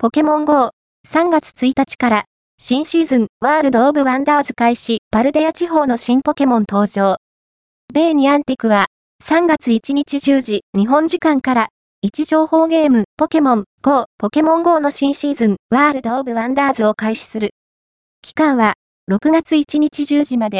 ポケモン GO、3月1日から新シーズンワールドオブワンダーズ開始パルデア地方の新ポケモン登場。ベイニアンティクは3月1日10時日本時間から位置情報ゲームポケモン GO ポケモン GO の新シーズンワールドオブワンダーズを開始する。期間は6月1日10時まで